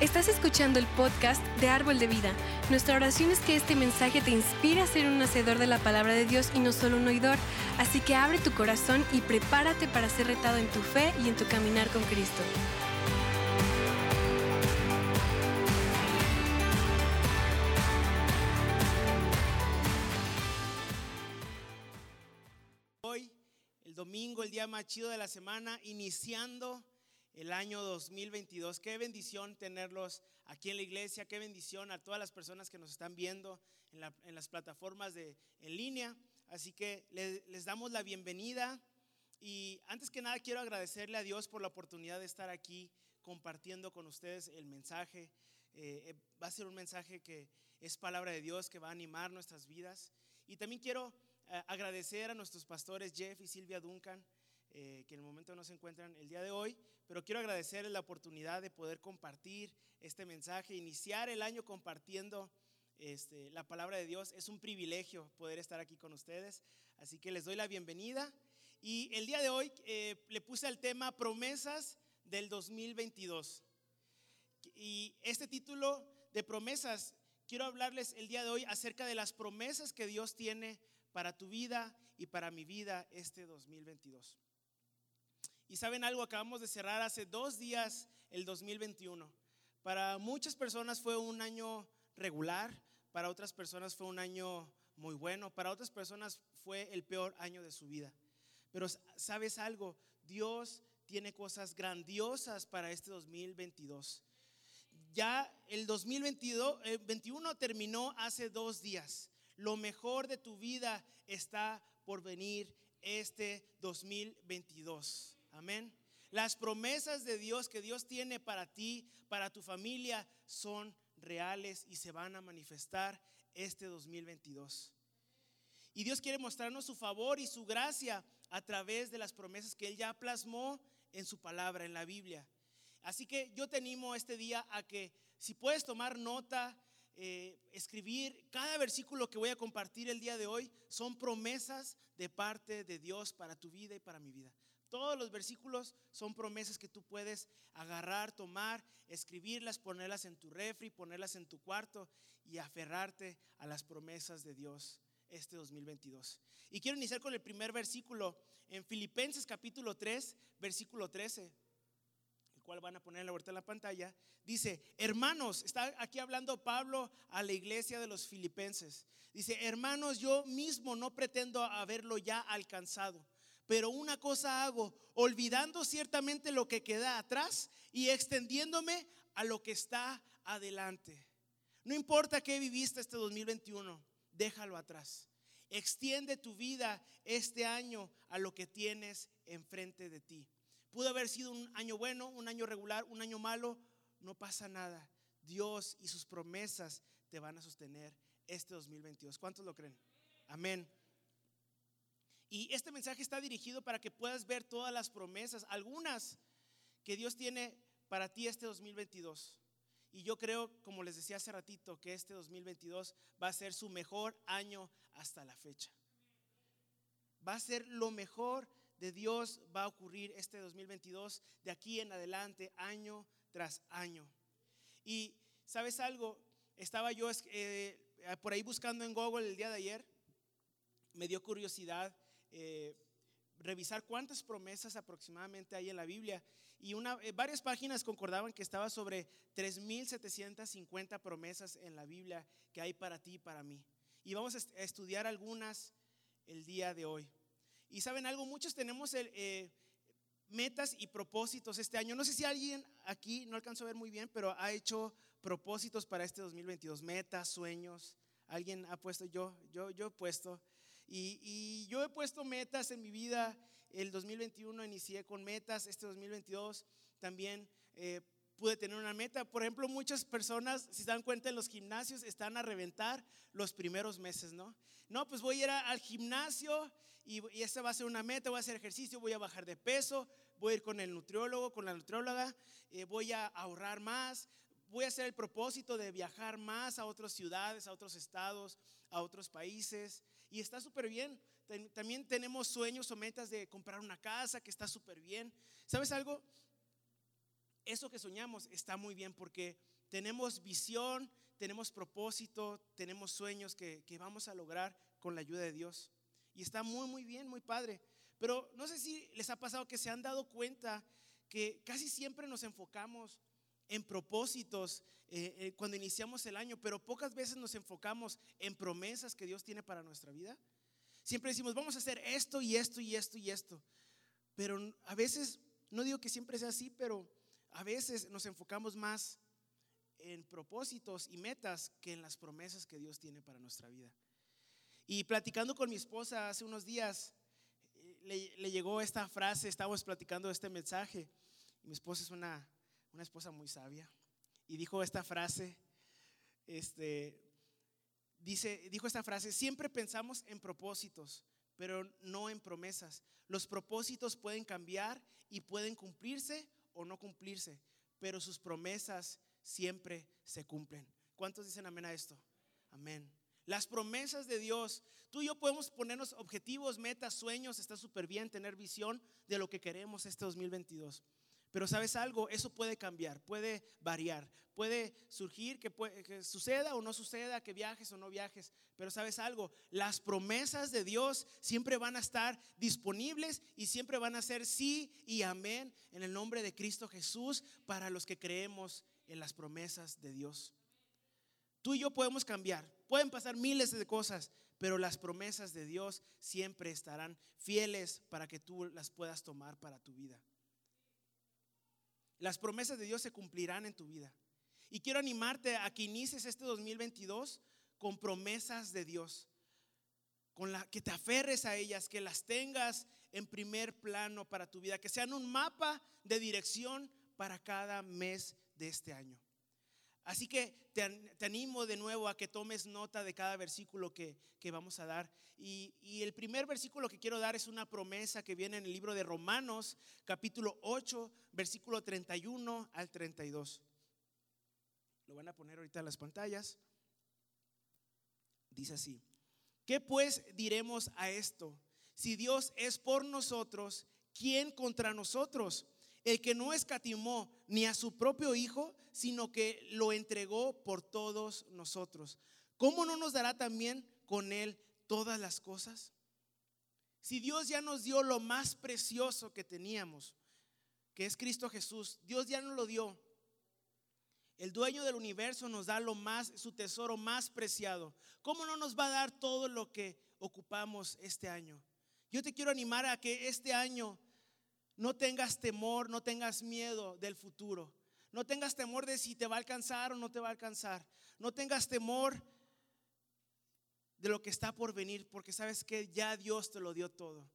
Estás escuchando el podcast de Árbol de Vida. Nuestra oración es que este mensaje te inspire a ser un hacedor de la palabra de Dios y no solo un oidor. Así que abre tu corazón y prepárate para ser retado en tu fe y en tu caminar con Cristo. Hoy, el domingo, el día más chido de la semana, iniciando el año 2022. Qué bendición tenerlos aquí en la iglesia, qué bendición a todas las personas que nos están viendo en, las plataformas de, en línea. Así que les, damos la bienvenida y antes que nada quiero agradecerle a Dios por la oportunidad de estar aquí compartiendo con ustedes el mensaje. Eh, eh, va a ser un mensaje que es palabra de Dios, que va a animar nuestras vidas. Y también quiero eh, agradecer a nuestros pastores Jeff y Silvia Duncan eh, que en el momento no se encuentran el día de hoy, pero quiero agradecerles la oportunidad de poder compartir este mensaje, iniciar el año compartiendo este, la palabra de Dios. Es un privilegio poder estar aquí con ustedes, así que les doy la bienvenida. Y el día de hoy eh, le puse el tema promesas del 2022. Y este título de promesas, quiero hablarles el día de hoy acerca de las promesas que Dios tiene para tu vida y para mi vida este 2022. Y saben algo, acabamos de cerrar hace dos días el 2021. Para muchas personas fue un año regular, para otras personas fue un año muy bueno, para otras personas fue el peor año de su vida. Pero sabes algo, Dios tiene cosas grandiosas para este 2022. Ya el 2021 eh, terminó hace dos días. Lo mejor de tu vida está por venir este 2022. Amén. Las promesas de Dios que Dios tiene para ti, para tu familia, son reales y se van a manifestar este 2022. Y Dios quiere mostrarnos su favor y su gracia a través de las promesas que Él ya plasmó en su palabra, en la Biblia. Así que yo te animo este día a que si puedes tomar nota, eh, escribir, cada versículo que voy a compartir el día de hoy son promesas de parte de Dios para tu vida y para mi vida. Todos los versículos son promesas que tú puedes agarrar, tomar, escribirlas, ponerlas en tu refri, ponerlas en tu cuarto y aferrarte a las promesas de Dios este 2022. Y quiero iniciar con el primer versículo en Filipenses capítulo 3, versículo 13, el cual van a poner en la vuelta en la pantalla. Dice, hermanos, está aquí hablando Pablo a la iglesia de los filipenses. Dice, hermanos, yo mismo no pretendo haberlo ya alcanzado pero una cosa hago, olvidando ciertamente lo que queda atrás y extendiéndome a lo que está adelante. No importa qué viviste este 2021, déjalo atrás. Extiende tu vida este año a lo que tienes enfrente de ti. Pudo haber sido un año bueno, un año regular, un año malo, no pasa nada. Dios y sus promesas te van a sostener este 2022. ¿Cuántos lo creen? Amén. Y este mensaje está dirigido para que puedas ver todas las promesas, algunas que Dios tiene para ti este 2022. Y yo creo, como les decía hace ratito, que este 2022 va a ser su mejor año hasta la fecha. Va a ser lo mejor de Dios, va a ocurrir este 2022 de aquí en adelante, año tras año. Y sabes algo, estaba yo eh, por ahí buscando en Google el día de ayer, me dio curiosidad eh, revisar cuántas promesas aproximadamente hay en la Biblia. Y una, eh, varias páginas concordaban que estaba sobre 3.750 promesas en la Biblia que hay para ti y para mí. Y vamos a estudiar algunas el día de hoy. Y saben algo, muchos tenemos eh, metas y propósitos este año. No sé si alguien aquí, no alcanzo a ver muy bien, pero ha hecho propósitos para este 2022, metas, sueños. ¿Alguien ha puesto yo? Yo, yo he puesto. Y, yo he puesto metas en mi vida. El 2021 inicié con metas. Este 2022 también eh, pude tener una meta. Por ejemplo, muchas personas, si se dan cuenta, en los gimnasios están a reventar los primeros meses, ¿no? No, pues voy a ir al gimnasio y, y esa va a ser una meta. Voy a hacer ejercicio, voy a bajar de peso, voy a ir con el nutriólogo, con la nutrióloga, eh, voy a ahorrar más, voy a hacer el propósito de viajar más a otras ciudades, a otros estados, a otros países. Y está súper bien. También tenemos sueños o metas de comprar una casa, que está súper bien. ¿Sabes algo? eso que soñamos está muy bien porque tenemos visión, tenemos propósito, tenemos sueños que, que vamos a lograr con la ayuda de Dios. Y está muy, muy bien, muy padre. Pero no sé si les ha pasado que se han dado cuenta que casi siempre nos enfocamos en propósitos eh, eh, cuando iniciamos el año, pero pocas veces nos enfocamos en promesas que Dios tiene para nuestra vida. Siempre decimos, vamos a hacer esto y esto y esto y esto. Pero a veces, no digo que siempre sea así, pero a veces nos enfocamos más en propósitos y metas que en las promesas que Dios tiene para nuestra vida. Y platicando con mi esposa hace unos días, eh, le, llegó esta frase, estábamos platicando este mensaje. mi esposa es una, una esposa muy sabia. Y dijo esta frase, este, dice, dijo esta frase, siempre pensamos en propósitos, pero no en promesas. Los propósitos pueden cambiar y pueden cumplirse o no cumplirse, pero sus promesas siempre se cumplen. ¿Cuántos dicen amén a esto? Amén. Las promesas de Dios. Tú y yo podemos ponernos objetivos, metas, sueños. Está súper bien tener visión de lo que queremos este 2022. Pero sabes algo, eso puede cambiar, puede variar, puede surgir que, suceda o no suceda, que viajes o no viajes. Pero sabes algo, las promesas de Dios siempre van a estar disponibles y siempre van a ser sí y amén en el nombre de Cristo Jesús para los que creemos en las promesas de Dios. Tú y yo podemos cambiar, pueden pasar miles de cosas, pero las promesas de Dios siempre estarán fieles para que tú las puedas tomar para tu vida. Las promesas de Dios se cumplirán en tu vida. Y quiero animarte a que inicies este 2022 con promesas de Dios, con la que te aferres a ellas, que las tengas en primer plano para tu vida, que sean un mapa de dirección para cada mes de este año. Así que te, animo de nuevo a que tomes nota de cada versículo que, vamos a dar. Y, y, el primer versículo que quiero dar es una promesa que viene en el libro de Romanos, capítulo 8, versículo 31 al 32. Lo van a poner ahorita en las pantallas. Dice así, ¿qué pues diremos a esto? Si Dios es por nosotros, ¿quién contra nosotros? El que no escatimó ni a su propio Hijo, sino que lo entregó por todos nosotros. ¿Cómo no nos dará también con Él todas las cosas? Si Dios ya nos dio lo más precioso que teníamos, que es Cristo Jesús, Dios ya nos lo dio. El dueño del universo nos da lo más, su tesoro más preciado. ¿Cómo no nos va a dar todo lo que ocupamos este año? Yo te quiero animar a que este año no tengas temor, no tengas miedo del futuro. No tengas temor de si te va a alcanzar o no te va a alcanzar. No tengas temor de lo que está por venir, porque sabes que ya Dios te lo dio todo.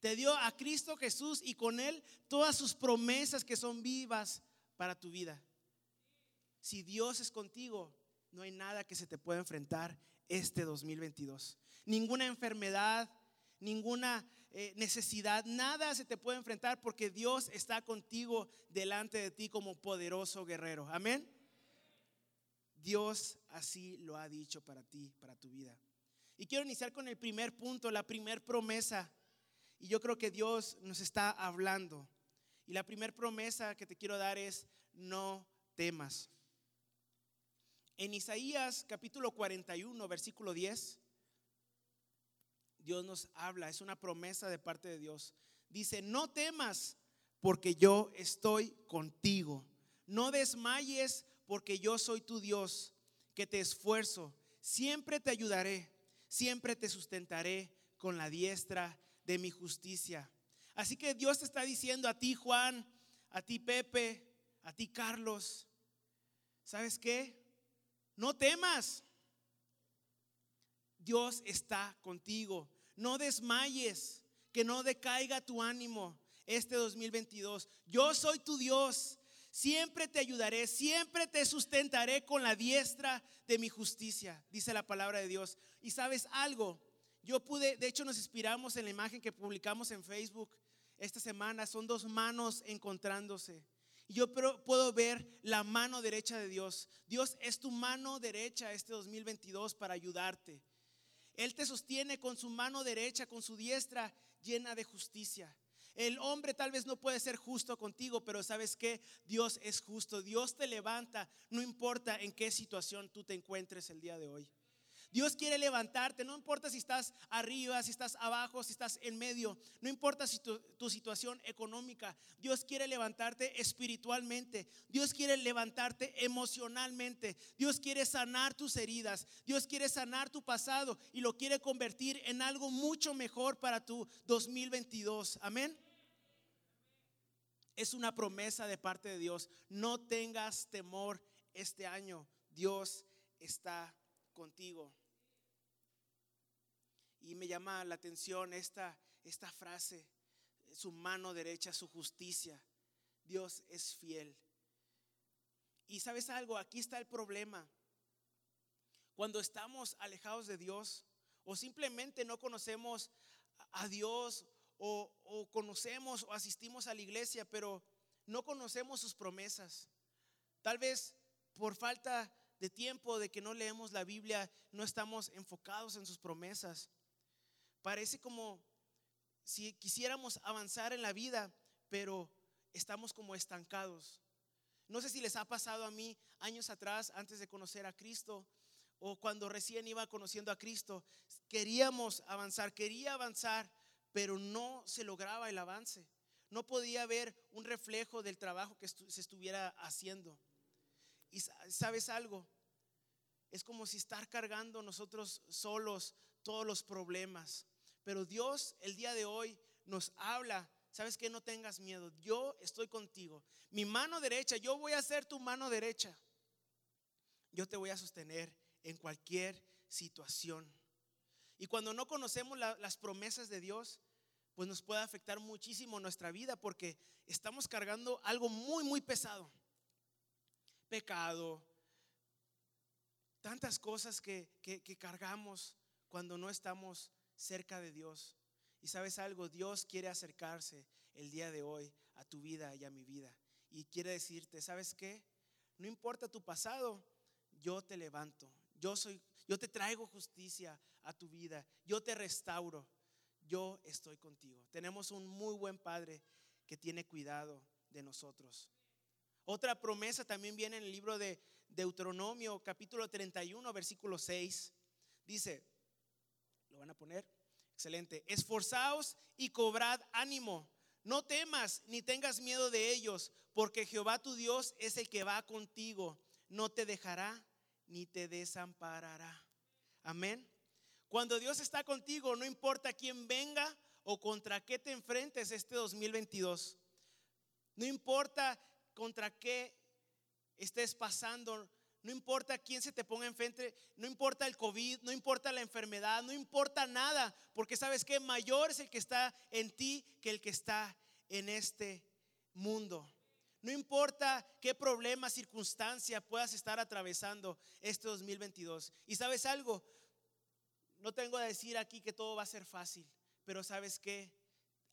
Te dio a Cristo Jesús y con Él todas sus promesas que son vivas para tu vida. Si Dios es contigo, no hay nada que se te pueda enfrentar este 2022. Ninguna enfermedad, ninguna eh, necesidad, nada se te puede enfrentar porque Dios está contigo delante de ti como poderoso guerrero. Amén. Dios así lo ha dicho para ti, para tu vida. Y quiero iniciar con el primer punto, la primer promesa. Y yo creo que Dios nos está hablando. Y la primera promesa que te quiero dar es, no temas. En Isaías capítulo 41, versículo 10, Dios nos habla, es una promesa de parte de Dios. Dice, no temas porque yo estoy contigo. No desmayes porque yo soy tu Dios, que te esfuerzo. Siempre te ayudaré, siempre te sustentaré con la diestra de mi justicia. Así que Dios te está diciendo a ti, Juan, a ti, Pepe, a ti, Carlos, ¿sabes qué? No temas. Dios está contigo. No desmayes, que no decaiga tu ánimo este 2022. Yo soy tu Dios. Siempre te ayudaré, siempre te sustentaré con la diestra de mi justicia, dice la palabra de Dios. Y sabes algo, yo pude, de hecho nos inspiramos en la imagen que publicamos en Facebook esta semana, son dos manos encontrándose. Y yo puedo ver la mano derecha de Dios. Dios es tu mano derecha este 2022 para ayudarte. Él te sostiene con su mano derecha, con su diestra llena de justicia. El hombre tal vez no puede ser justo contigo, pero sabes que Dios es justo. Dios te levanta, no importa en qué situación tú te encuentres el día de hoy. Dios quiere levantarte, no importa si estás arriba, si estás abajo, si estás en medio, no importa si tu, tu, situación económica, Dios quiere levantarte espiritualmente, Dios quiere levantarte emocionalmente, Dios quiere sanar tus heridas, Dios quiere sanar tu pasado y lo quiere convertir en algo mucho mejor para tu 2022. Amén. Es una promesa de parte de Dios. No tengas temor este año. Dios está contigo. Y me llama la atención esta, esta frase, su mano derecha, su justicia. Dios es fiel. Y sabes algo, aquí está el problema. Cuando estamos alejados de Dios o simplemente no conocemos a Dios o, o, conocemos o asistimos a la iglesia, pero no conocemos sus promesas. Tal vez por falta de tiempo, de que no leemos la Biblia, no estamos enfocados en sus promesas. Parece como si quisiéramos avanzar en la vida, pero estamos como estancados. No sé si les ha pasado a mí años atrás, antes de conocer a Cristo, o cuando recién iba conociendo a Cristo, queríamos avanzar, quería avanzar, pero no se lograba el avance. No podía ver un reflejo del trabajo que se estuviera haciendo. Y sabes algo, es como si estar cargando nosotros solos todos los problemas. Pero Dios el día de hoy nos habla, sabes que no tengas miedo, yo estoy contigo. Mi mano derecha, yo voy a ser tu mano derecha. Yo te voy a sostener en cualquier situación. Y cuando no conocemos la, las promesas de Dios, pues nos puede afectar muchísimo nuestra vida porque estamos cargando algo muy, muy pesado pecado, tantas cosas que, que cargamos cuando no estamos cerca de Dios. Y sabes algo, Dios quiere acercarse el día de hoy a tu vida y a mi vida. Y quiere decirte, ¿sabes qué? No importa tu pasado, yo te levanto. Yo soy yo te traigo justicia a tu vida. Yo te restauro. Yo estoy contigo. Tenemos un muy buen padre que tiene cuidado de nosotros. Otra promesa también viene en el libro de Deuteronomio, capítulo 31, versículo 6. Dice, ¿lo van a poner? Excelente. Esforzaos y cobrad ánimo. No temas ni tengas miedo de ellos, porque Jehová tu Dios es el que va contigo. No te dejará ni te desamparará. Amén. Cuando Dios está contigo, no importa quién venga o contra qué te enfrentes este 2022. No importa contra qué estés pasando, no importa quién se te ponga enfrente, no importa el COVID, no importa la enfermedad, no importa nada, porque sabes que mayor es el que está en ti que el que está en este mundo. No importa qué problema, circunstancia puedas estar atravesando este 2022. Y sabes algo, no tengo a decir aquí que todo va a ser fácil, pero sabes que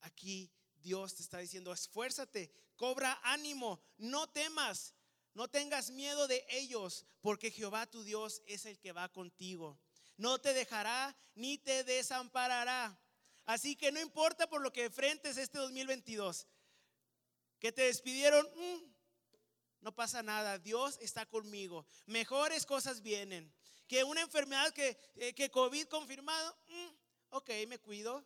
aquí Dios te está diciendo, esfuérzate, cobra ánimo, no temas, no tengas miedo de ellos, porque Jehová tu Dios es el que va contigo. No te dejará ni te desamparará. Así que no importa por lo que enfrentes este 2022, que te despidieron, mm, no pasa nada, Dios está conmigo. Mejores cosas vienen. Que una enfermedad que, eh, que COVID confirmado, mm, ok, me cuido,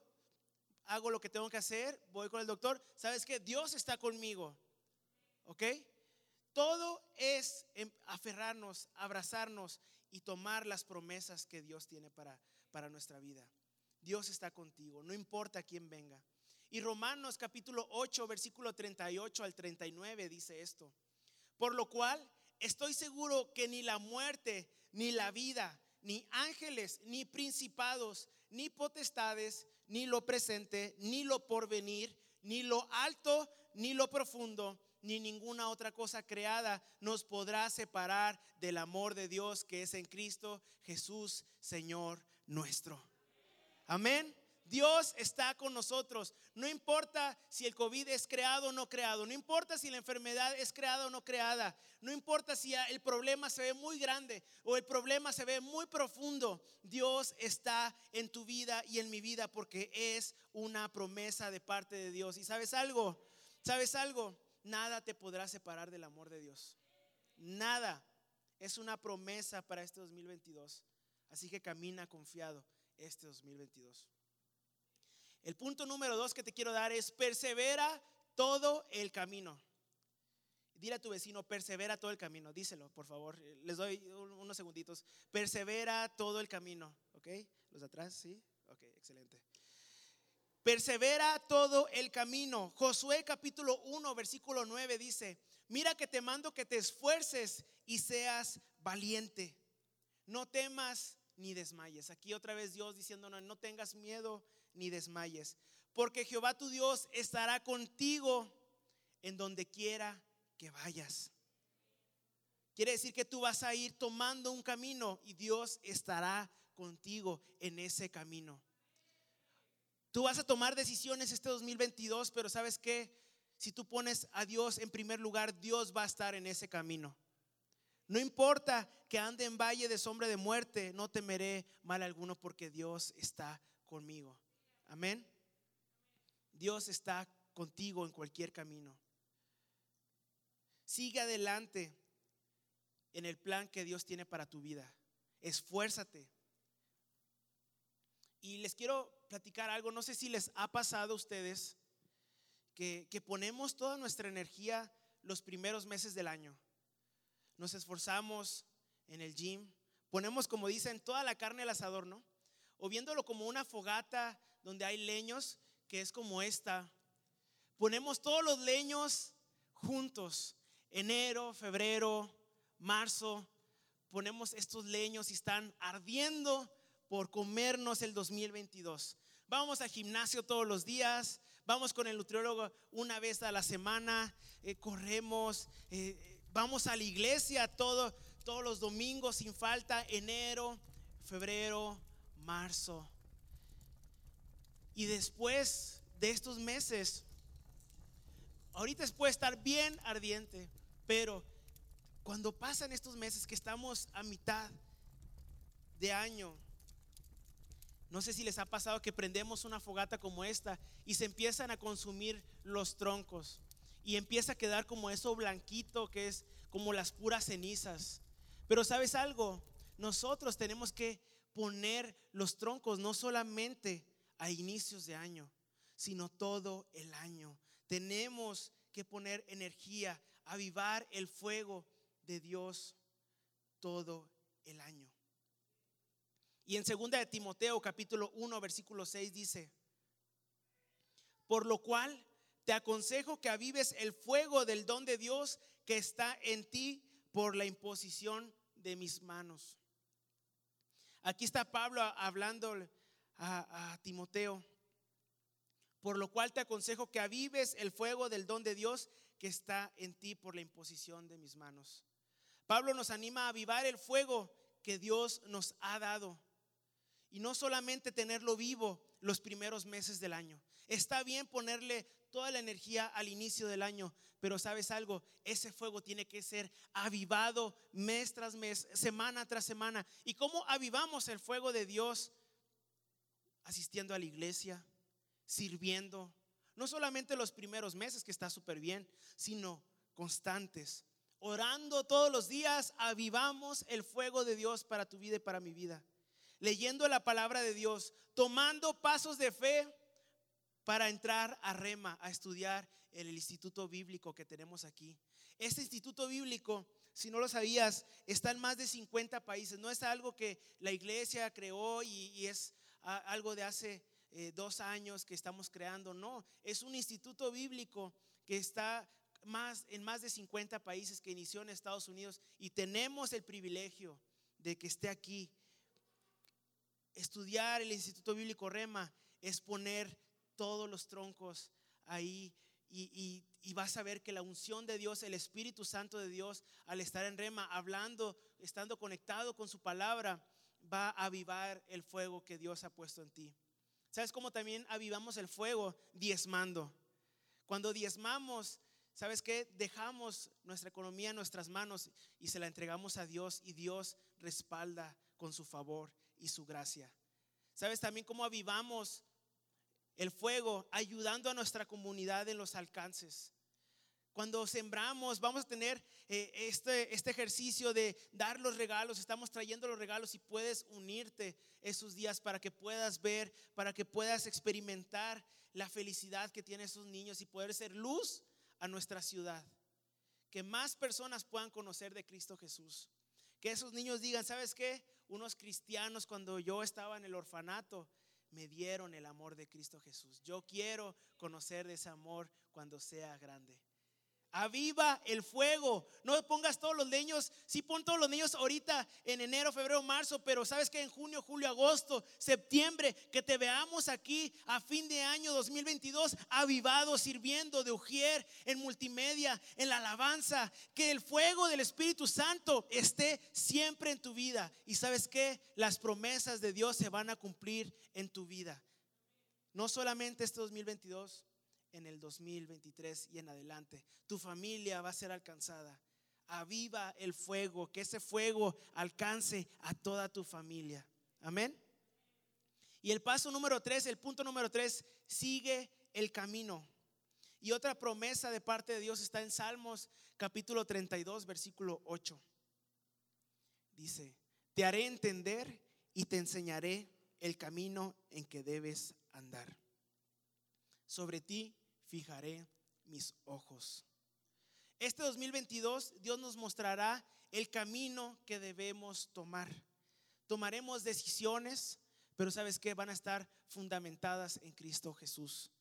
hago lo que tengo que hacer, voy con el doctor. ¿Sabes que Dios está conmigo. ¿Ok? Todo es aferrarnos, abrazarnos y tomar las promesas que Dios tiene para, para nuestra vida. Dios está contigo, no importa quién venga. Y Romanos capítulo 8, versículo 38 al 39 dice esto. Por lo cual estoy seguro que ni la muerte, ni la vida, ni ángeles, ni principados, ni potestades, ni lo presente, ni lo porvenir, ni lo alto, ni lo profundo, ni ninguna otra cosa creada nos podrá separar del amor de Dios que es en Cristo Jesús, Señor nuestro. Amén. Dios está con nosotros. No importa si el COVID es creado o no creado. No importa si la enfermedad es creada o no creada. No importa si el problema se ve muy grande o el problema se ve muy profundo. Dios está en tu vida y en mi vida porque es una promesa de parte de Dios. Y sabes algo, sabes algo, nada te podrá separar del amor de Dios. Nada. Es una promesa para este 2022. Así que camina confiado este 2022. El punto número dos que te quiero dar es persevera todo el camino. Dile a tu vecino, persevera todo el camino. Díselo, por favor. Les doy unos segunditos. Persevera todo el camino. ¿Ok? Los de atrás, sí. Ok, excelente. Persevera todo el camino. Josué capítulo 1, versículo 9 dice, mira que te mando que te esfuerces y seas valiente. No temas ni desmayes. Aquí otra vez Dios diciéndonos, no tengas miedo ni desmayes, porque Jehová tu Dios estará contigo en donde quiera que vayas. Quiere decir que tú vas a ir tomando un camino y Dios estará contigo en ese camino. Tú vas a tomar decisiones este 2022, pero ¿sabes qué? Si tú pones a Dios en primer lugar, Dios va a estar en ese camino. No importa que ande en valle de sombra de muerte, no temeré mal alguno porque Dios está conmigo. Amén. Dios está contigo en cualquier camino. Sigue adelante en el plan que Dios tiene para tu vida. Esfuérzate. Y les quiero platicar algo, no sé si les ha pasado a ustedes que, que ponemos toda nuestra energía los primeros meses del año nos esforzamos en el gym, ponemos, como dicen, toda la carne al asador, ¿no? O viéndolo como una fogata donde hay leños, que es como esta. Ponemos todos los leños juntos, enero, febrero, marzo, ponemos estos leños y están ardiendo por comernos el 2022. Vamos al gimnasio todos los días, vamos con el nutriólogo una vez a la semana, eh, corremos, eh, Vamos a la iglesia todo, todos los domingos sin falta, enero, febrero, marzo. Y después de estos meses, ahorita puede estar bien ardiente, pero cuando pasan estos meses que estamos a mitad de año, no sé si les ha pasado que prendemos una fogata como esta y se empiezan a consumir los troncos y empieza a quedar como eso blanquito que es como las puras cenizas. Pero sabes algo, nosotros tenemos que poner los troncos no solamente a inicios de año, sino todo el año. Tenemos que poner energía, avivar el fuego de Dios todo el año. Y en segunda de Timoteo capítulo 1 versículo 6 dice, por lo cual te aconsejo que avives el fuego del don de Dios que está en ti por la imposición de mis manos. Aquí está Pablo hablando a, a, Timoteo, por lo cual te aconsejo que avives el fuego del don de Dios que está en ti por la imposición de mis manos. Pablo nos anima a avivar el fuego que Dios nos ha dado y no solamente tenerlo vivo los primeros meses del año. Está bien ponerle toda la energía al inicio del año, pero sabes algo, ese fuego tiene que ser avivado mes tras mes, semana tras semana. ¿Y cómo avivamos el fuego de Dios? Asistiendo a la iglesia, sirviendo, no solamente los primeros meses, que está súper bien, sino constantes. Orando todos los días, avivamos el fuego de Dios para tu vida y para mi vida. Leyendo la palabra de Dios, tomando pasos de fe para entrar a Rema a estudiar en el instituto bíblico que tenemos aquí. Este instituto bíblico, si no lo sabías, está en más de 50 países. No es algo que la iglesia creó y, es algo de hace eh, dos años que estamos creando. No, es un instituto bíblico que está más, en más de 50 países que inició en Estados Unidos y tenemos el privilegio de que esté aquí. Estudiar el Instituto Bíblico Rema es poner todos los troncos ahí y, vas a ver que la unción de Dios, el Espíritu Santo de Dios, al estar en rema, hablando, estando conectado con su palabra, va a avivar el fuego que Dios ha puesto en ti. ¿Sabes cómo también avivamos el fuego? Diezmando. Cuando diezmamos, ¿sabes qué? Dejamos nuestra economía en nuestras manos y se la entregamos a Dios y Dios respalda con su favor y su gracia. ¿Sabes también cómo avivamos el fuego ayudando a nuestra comunidad en los alcances? Cuando sembramos, vamos a tener eh, este, este ejercicio de dar los regalos. Estamos trayendo los regalos y puedes unirte esos días para que puedas ver, para que puedas experimentar la felicidad que tienen esos niños y poder ser luz a nuestra ciudad. Que más personas puedan conocer de Cristo Jesús. Que esos niños digan, ¿sabes qué? Unos cristianos cuando yo estaba en el orfanato me dieron el amor de Cristo Jesús. Yo quiero conocer de ese amor cuando sea grande. Aviva el fuego. No pongas todos los leños. Sí, pon todos los niños ahorita en enero, febrero, marzo. Pero sabes que en junio, julio, agosto, septiembre, que te veamos aquí a fin de año 2022, avivado, sirviendo de Ujier en multimedia, en la alabanza. Que el fuego del Espíritu Santo esté siempre en tu vida. Y sabes que las promesas de Dios se van a cumplir en tu vida. No solamente este 2022 en el 2023 y en adelante. Tu familia va a ser alcanzada. Aviva el fuego, que ese fuego alcance a toda tu familia. Amén. Y el paso número tres, el punto número tres, sigue el camino. Y otra promesa de parte de Dios está en Salmos capítulo 32, versículo 8. Dice, te haré entender y te enseñaré el camino en que debes andar. Sobre ti fijaré mis ojos. Este 2022 Dios nos mostrará el camino que debemos tomar. Tomaremos decisiones, pero sabes que van a estar fundamentadas en Cristo Jesús.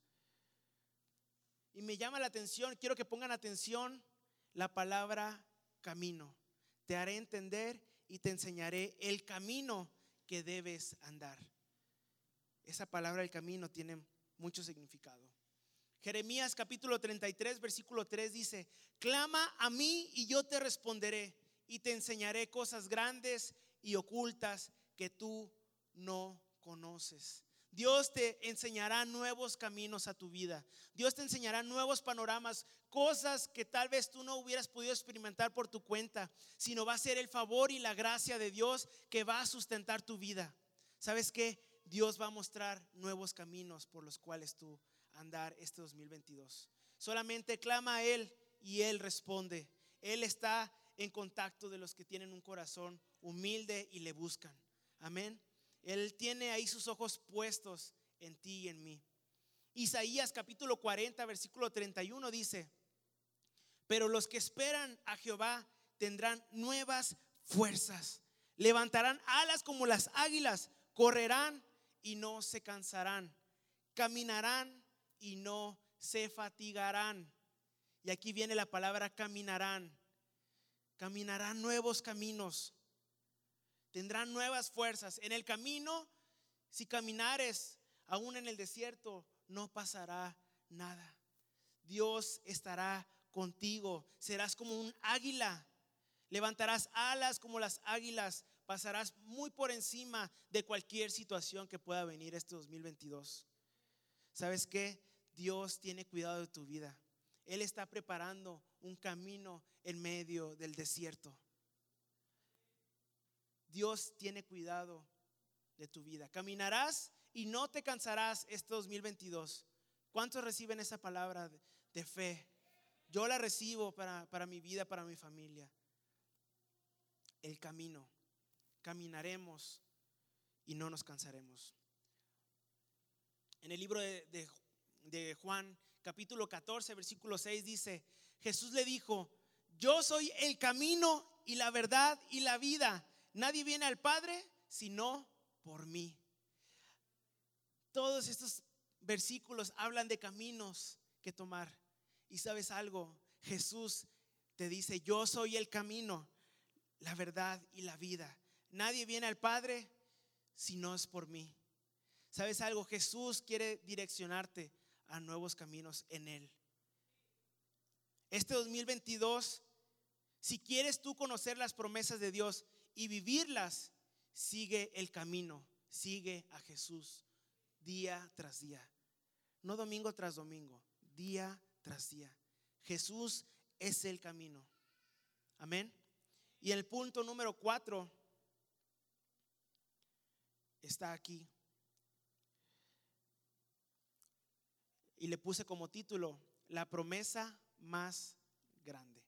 Y me llama la atención, quiero que pongan atención la palabra camino. Te haré entender y te enseñaré el camino que debes andar. Esa palabra el camino tiene mucho significado. Jeremías capítulo 33, versículo 3 dice, clama a mí y yo te responderé y te enseñaré cosas grandes y ocultas que tú no conoces. Dios te enseñará nuevos caminos a tu vida. Dios te enseñará nuevos panoramas, cosas que tal vez tú no hubieras podido experimentar por tu cuenta, sino va a ser el favor y la gracia de Dios que va a sustentar tu vida. ¿Sabes qué? Dios va a mostrar nuevos caminos por los cuales tú andar este 2022. Solamente clama a Él y Él responde. Él está en contacto de los que tienen un corazón humilde y le buscan. Amén. Él tiene ahí sus ojos puestos en ti y en mí. Isaías capítulo 40, versículo 31 dice, pero los que esperan a Jehová tendrán nuevas fuerzas, levantarán alas como las águilas, correrán y no se cansarán, caminarán y no se fatigarán. Y aquí viene la palabra caminarán. Caminarán nuevos caminos. Tendrán nuevas fuerzas. En el camino, si caminares aún en el desierto, no pasará nada. Dios estará contigo. Serás como un águila. Levantarás alas como las águilas. Pasarás muy por encima de cualquier situación que pueda venir este 2022. ¿Sabes qué? Dios tiene cuidado de tu vida. Él está preparando un camino en medio del desierto. Dios tiene cuidado de tu vida. Caminarás y no te cansarás este 2022. ¿Cuántos reciben esa palabra de fe? Yo la recibo para, para mi vida, para mi familia. El camino. Caminaremos y no nos cansaremos. En el libro de, de de Juan capítulo 14, versículo 6 dice, Jesús le dijo, yo soy el camino y la verdad y la vida. Nadie viene al Padre sino por mí. Todos estos versículos hablan de caminos que tomar. Y sabes algo, Jesús te dice, yo soy el camino, la verdad y la vida. Nadie viene al Padre si no es por mí. ¿Sabes algo? Jesús quiere direccionarte a nuevos caminos en Él. Este 2022, si quieres tú conocer las promesas de Dios y vivirlas, sigue el camino, sigue a Jesús. día tras día. No domingo tras domingo, día tras día. Jesús es el camino. Amén. Y el punto número cuatro está aquí. Y le puse como título, la promesa más grande.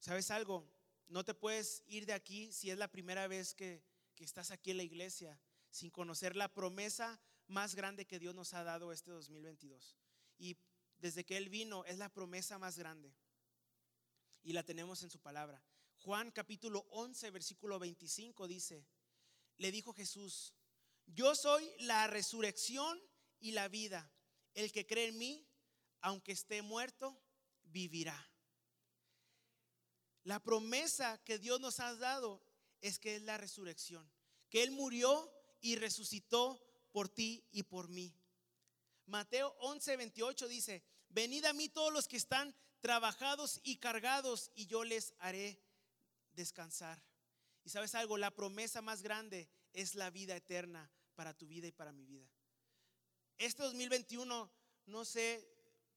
¿Sabes algo? No te puedes ir de aquí si es la primera vez que, que estás aquí en la iglesia sin conocer la promesa más grande que Dios nos ha dado este 2022. Y desde que Él vino es la promesa más grande. Y la tenemos en su palabra. Juan capítulo 11, versículo 25 dice, le dijo Jesús, yo soy la resurrección y la vida. El que cree en mí, aunque esté muerto, vivirá. La promesa que Dios nos ha dado es que es la resurrección, que Él murió y resucitó por ti y por mí. Mateo 11, 28 dice, venid a mí todos los que están trabajados y cargados y yo les haré descansar. Y sabes algo, la promesa más grande es la vida eterna para tu vida y para mi vida. Este 2021, no sé,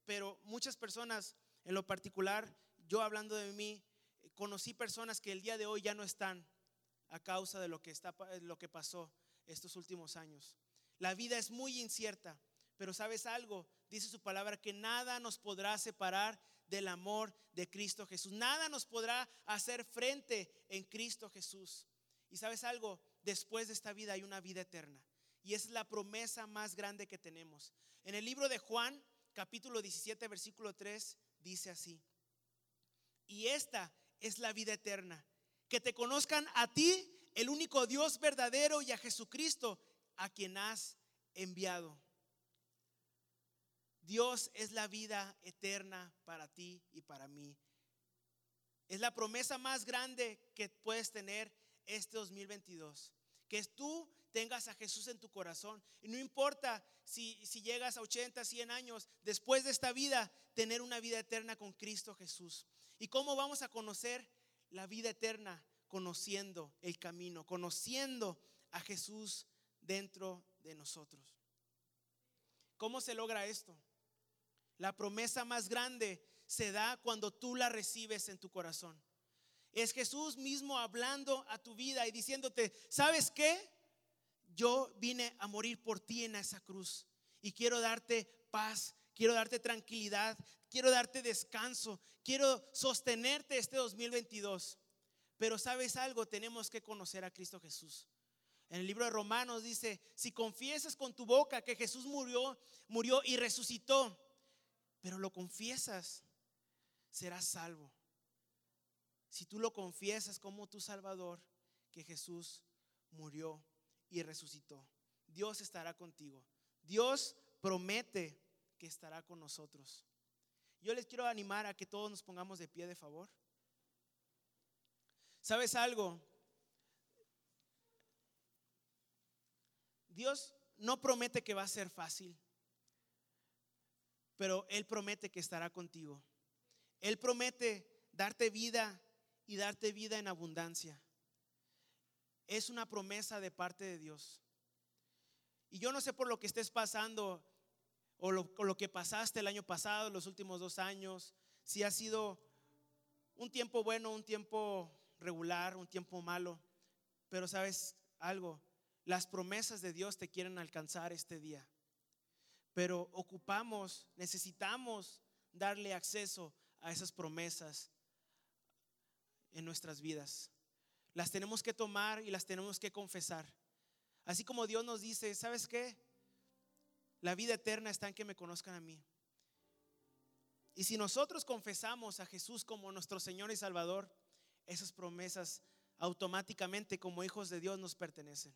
pero muchas personas, en lo particular, yo hablando de mí, conocí personas que el día de hoy ya no están a causa de lo que, está, lo que pasó estos últimos años. La vida es muy incierta, pero sabes algo, dice su palabra que nada nos podrá separar del amor de Cristo Jesús. Nada nos podrá hacer frente en Cristo Jesús. Y sabes algo, después de esta vida hay una vida eterna. Y es la promesa más grande que tenemos. En el libro de Juan, capítulo 17, versículo 3, dice así. Y esta es la vida eterna, que te conozcan a ti el único Dios verdadero y a Jesucristo a quien has enviado. Dios es la vida eterna para ti y para mí. Es la promesa más grande que puedes tener este 2022. Que tú tengas a Jesús en tu corazón. Y no importa si, si llegas a 80, 100 años, después de esta vida, tener una vida eterna con Cristo Jesús. ¿Y cómo vamos a conocer la vida eterna? conociendo el camino, conociendo a Jesús dentro de nosotros. ¿Cómo se logra esto? La promesa más grande se da cuando tú la recibes en tu corazón. Es Jesús mismo hablando a tu vida y diciéndote, ¿sabes qué? Yo vine a morir por ti en esa cruz y quiero darte paz, quiero darte tranquilidad, quiero darte descanso, quiero sostenerte este 2022. Pero sabes algo, tenemos que conocer a Cristo Jesús. En el libro de Romanos dice, si confiesas con tu boca que Jesús murió, murió y resucitó, pero lo confiesas, serás salvo. Si tú lo confiesas como tu Salvador, que Jesús murió y resucitó, Dios estará contigo. Dios promete que estará con nosotros. Yo les quiero animar a que todos nos pongamos de pie de favor. ¿Sabes algo? Dios no promete que va a ser fácil, pero Él promete que estará contigo. Él promete darte vida y darte vida en abundancia. Es una promesa de parte de Dios. Y yo no sé por lo que estés pasando o lo, lo que pasaste el año pasado, los últimos dos años, si ha sido un tiempo bueno, un tiempo regular, un tiempo malo, pero sabes algo, las promesas de Dios te quieren alcanzar este día. Pero ocupamos, necesitamos darle acceso a esas promesas en nuestras vidas. Las tenemos que tomar y las tenemos que confesar. Así como Dios nos dice, ¿sabes qué? La vida eterna está en que me conozcan a mí. Y si nosotros confesamos a Jesús como nuestro Señor y Salvador, esas promesas automáticamente como hijos de Dios nos pertenecen.